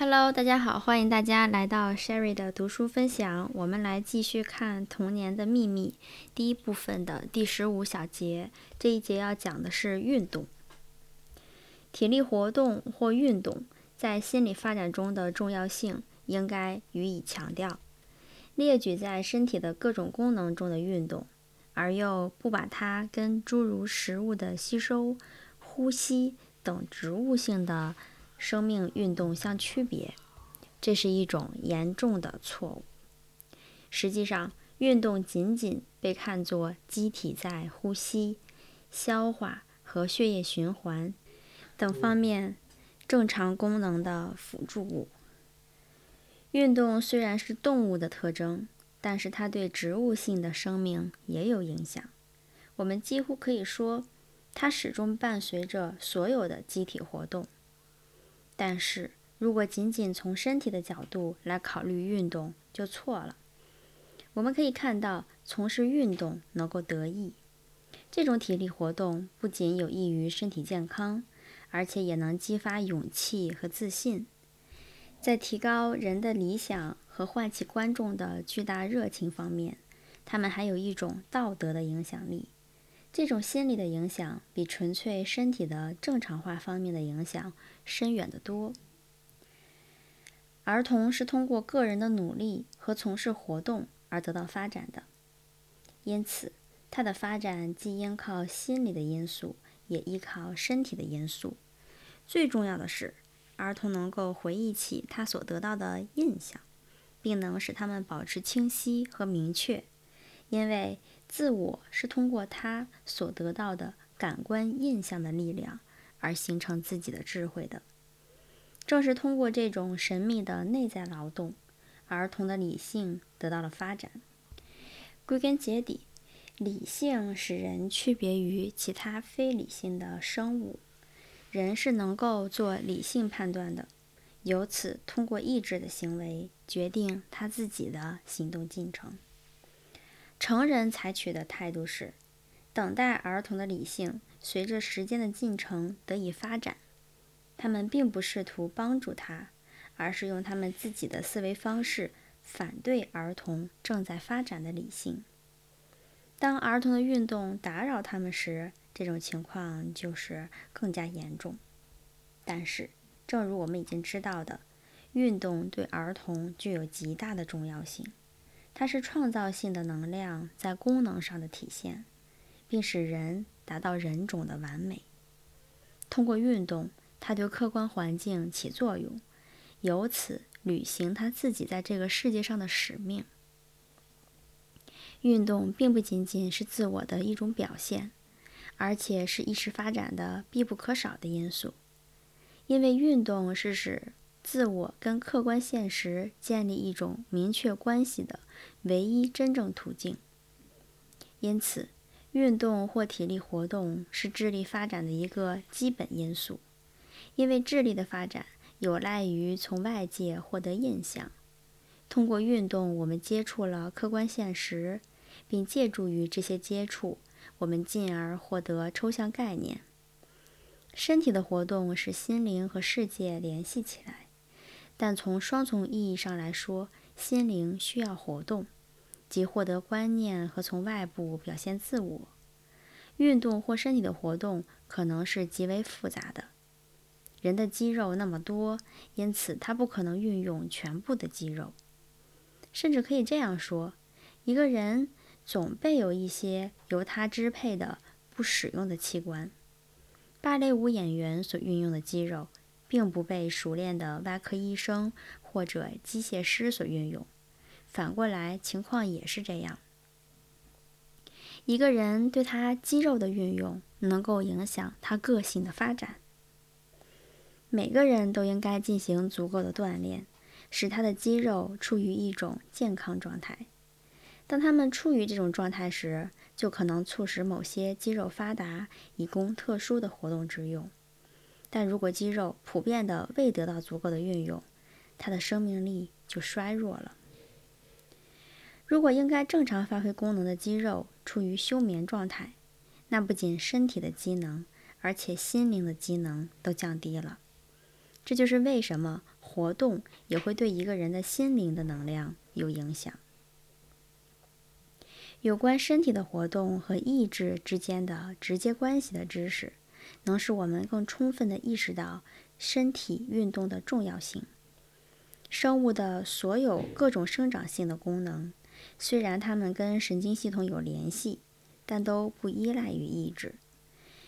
Hello，大家好，欢迎大家来到 Sherry 的读书分享。我们来继续看《童年的秘密》第一部分的第十五小节。这一节要讲的是运动、体力活动或运动在心理发展中的重要性，应该予以强调。列举在身体的各种功能中的运动，而又不把它跟诸如食物的吸收、呼吸等植物性的。生命运动相区别，这是一种严重的错误。实际上，运动仅仅被看作机体在呼吸、消化和血液循环等方面正常功能的辅助物。运动虽然是动物的特征，但是它对植物性的生命也有影响。我们几乎可以说，它始终伴随着所有的机体活动。但是如果仅仅从身体的角度来考虑运动，就错了。我们可以看到，从事运动能够得益。这种体力活动不仅有益于身体健康，而且也能激发勇气和自信。在提高人的理想和唤起观众的巨大热情方面，他们还有一种道德的影响力。这种心理的影响比纯粹身体的正常化方面的影响深远得多。儿童是通过个人的努力和从事活动而得到发展的，因此他的发展既依靠心理的因素，也依靠身体的因素。最重要的是，儿童能够回忆起他所得到的印象，并能使他们保持清晰和明确。因为自我是通过他所得到的感官印象的力量而形成自己的智慧的。正是通过这种神秘的内在劳动，儿童的理性得到了发展。归根结底，理性使人区别于其他非理性的生物。人是能够做理性判断的，由此通过意志的行为决定他自己的行动进程。成人采取的态度是，等待儿童的理性随着时间的进程得以发展。他们并不试图帮助他，而是用他们自己的思维方式反对儿童正在发展的理性。当儿童的运动打扰他们时，这种情况就是更加严重。但是，正如我们已经知道的，运动对儿童具有极大的重要性。它是创造性的能量在功能上的体现，并使人达到人种的完美。通过运动，它对客观环境起作用，由此履行他自己在这个世界上的使命。运动并不仅仅是自我的一种表现，而且是意识发展的必不可少的因素，因为运动是使。自我跟客观现实建立一种明确关系的唯一真正途径。因此，运动或体力活动是智力发展的一个基本因素。因为智力的发展有赖于从外界获得印象。通过运动，我们接触了客观现实，并借助于这些接触，我们进而获得抽象概念。身体的活动使心灵和世界联系起来。但从双重意义上来说，心灵需要活动，即获得观念和从外部表现自我。运动或身体的活动可能是极为复杂的。人的肌肉那么多，因此他不可能运用全部的肌肉。甚至可以这样说：一个人总备有一些由他支配的不使用的器官。芭蕾舞演员所运用的肌肉。并不被熟练的外科医生或者机械师所运用。反过来，情况也是这样。一个人对他肌肉的运用，能够影响他个性的发展。每个人都应该进行足够的锻炼，使他的肌肉处于一种健康状态。当他们处于这种状态时，就可能促使某些肌肉发达，以供特殊的活动之用。但如果肌肉普遍的未得到足够的运用，它的生命力就衰弱了。如果应该正常发挥功能的肌肉处于休眠状态，那不仅身体的机能，而且心灵的机能都降低了。这就是为什么活动也会对一个人的心灵的能量有影响。有关身体的活动和意志之间的直接关系的知识，能使我们更充分地意识到身体运动的重要性。生物的所有各种生长性的功能，虽然它们跟神经系统有联系，但都不依赖于意志。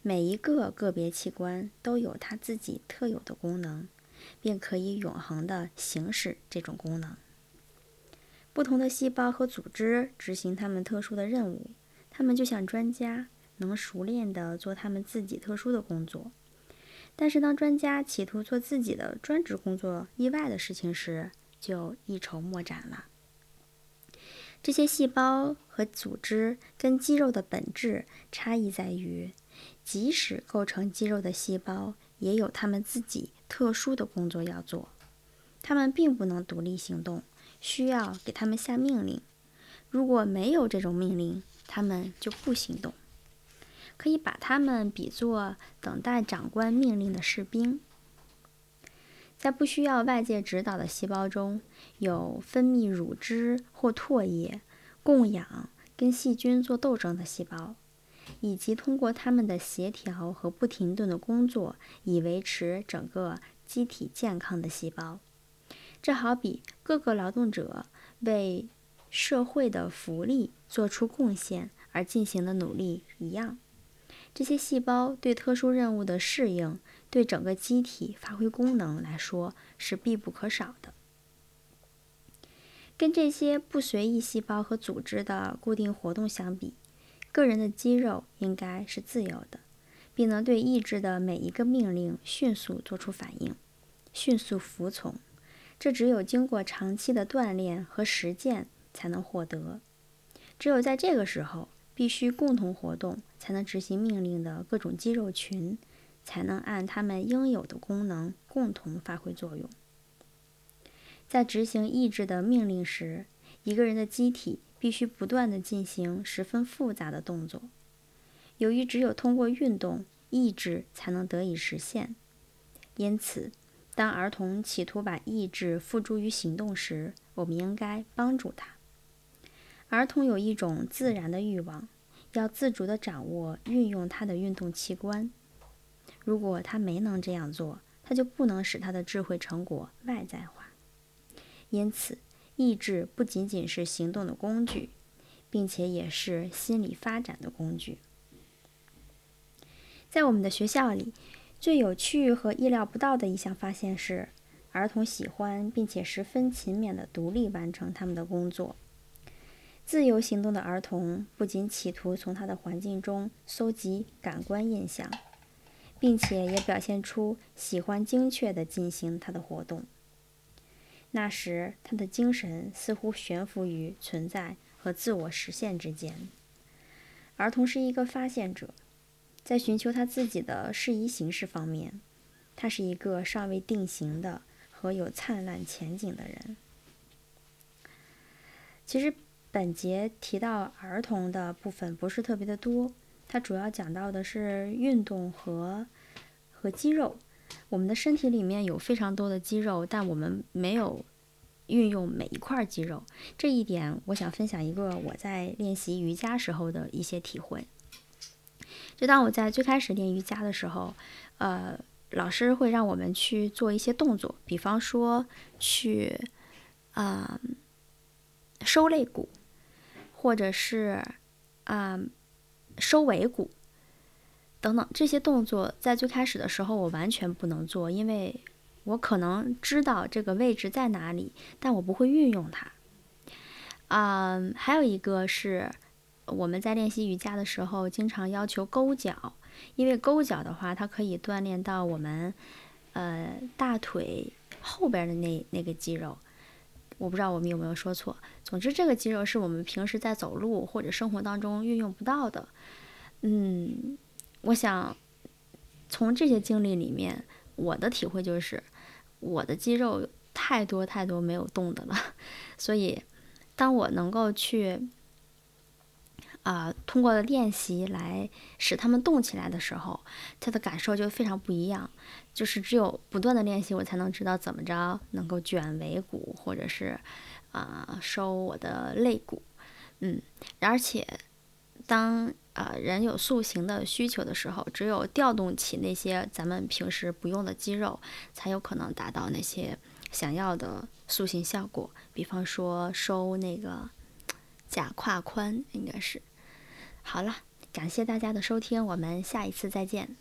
每一个个别器官都有它自己特有的功能，并可以永恒地行使这种功能。不同的细胞和组织执行它们特殊的任务，它们就像专家，能熟练地做他们自己特殊的工作。但是，当专家企图做自己的专职工作以外的事情时，就一筹莫展了。这些细胞和组织跟肌肉的本质差异在于，即使构成肌肉的细胞也有他们自己特殊的工作要做，他们并不能独立行动。需要给他们下命令，如果没有这种命令，他们就不行动。可以把他们比作等待长官命令的士兵。在不需要外界指导的细胞中，有分泌乳汁或唾液供养跟细菌做斗争的细胞，以及通过他们的协调和不停顿的工作以维持整个机体健康的细胞。这好比各个劳动者为社会的福利做出贡献而进行的努力一样。这些细胞对特殊任务的适应，对整个机体发挥功能来说是必不可少的。跟这些不随意细胞和组织的固定活动相比，个人的肌肉应该是自由的，并能对意志的每一个命令迅速做出反应，迅速服从。这只有经过长期的锻炼和实践才能获得。只有在这个时候，必须共同活动才能执行命令的各种肌肉群，才能按它们应有的功能共同发挥作用。在执行意志的命令时，一个人的机体必须不断地进行十分复杂的动作。由于只有通过运动，意志才能得以实现，因此。当儿童企图把意志付诸于行动时，我们应该帮助他。儿童有一种自然的欲望，要自主地掌握、运用他的运动器官。如果他没能这样做，他就不能使他的智慧成果外在化。因此，意志不仅仅是行动的工具，并且也是心理发展的工具。在我们的学校里。最有趣和意料不到的一项发现是，儿童喜欢并且十分勤勉地独立完成他们的工作。自由行动的儿童不仅企图从他的环境中搜集感官印象，并且也表现出喜欢精确地进行他的活动。那时，他的精神似乎悬浮于存在和自我实现之间。儿童是一个发现者。在寻求他自己的适宜形式方面，他是一个尚未定型的和有灿烂前景的人。其实本节提到儿童的部分不是特别的多，它主要讲到的是运动和和肌肉。我们的身体里面有非常多的肌肉，但我们没有运用每一块肌肉。这一点，我想分享一个我在练习瑜伽时候的一些体会。就当我在最开始练瑜伽的时候，呃，老师会让我们去做一些动作，比方说去啊收肋骨，或者是啊收尾骨等等这些动作，在最开始的时候我完全不能做，因为我可能知道这个位置在哪里，但我不会运用它。啊，还有一个是。我们在练习瑜伽的时候，经常要求勾脚，因为勾脚的话，它可以锻炼到我们呃大腿后边的那那个肌肉。我不知道我们有没有说错。总之，这个肌肉是我们平时在走路或者生活当中运用不到的。嗯，我想从这些经历里面，我的体会就是，我的肌肉太多太多没有动的了。所以，当我能够去。啊，通过练习来使他们动起来的时候，他的感受就非常不一样。就是只有不断的练习，我才能知道怎么着能够卷尾骨，或者是啊收我的肋骨。嗯，而且当啊人有塑形的需求的时候，只有调动起那些咱们平时不用的肌肉，才有可能达到那些想要的塑形效果。比方说收那个。假胯宽应该是好了，感谢大家的收听，我们下一次再见。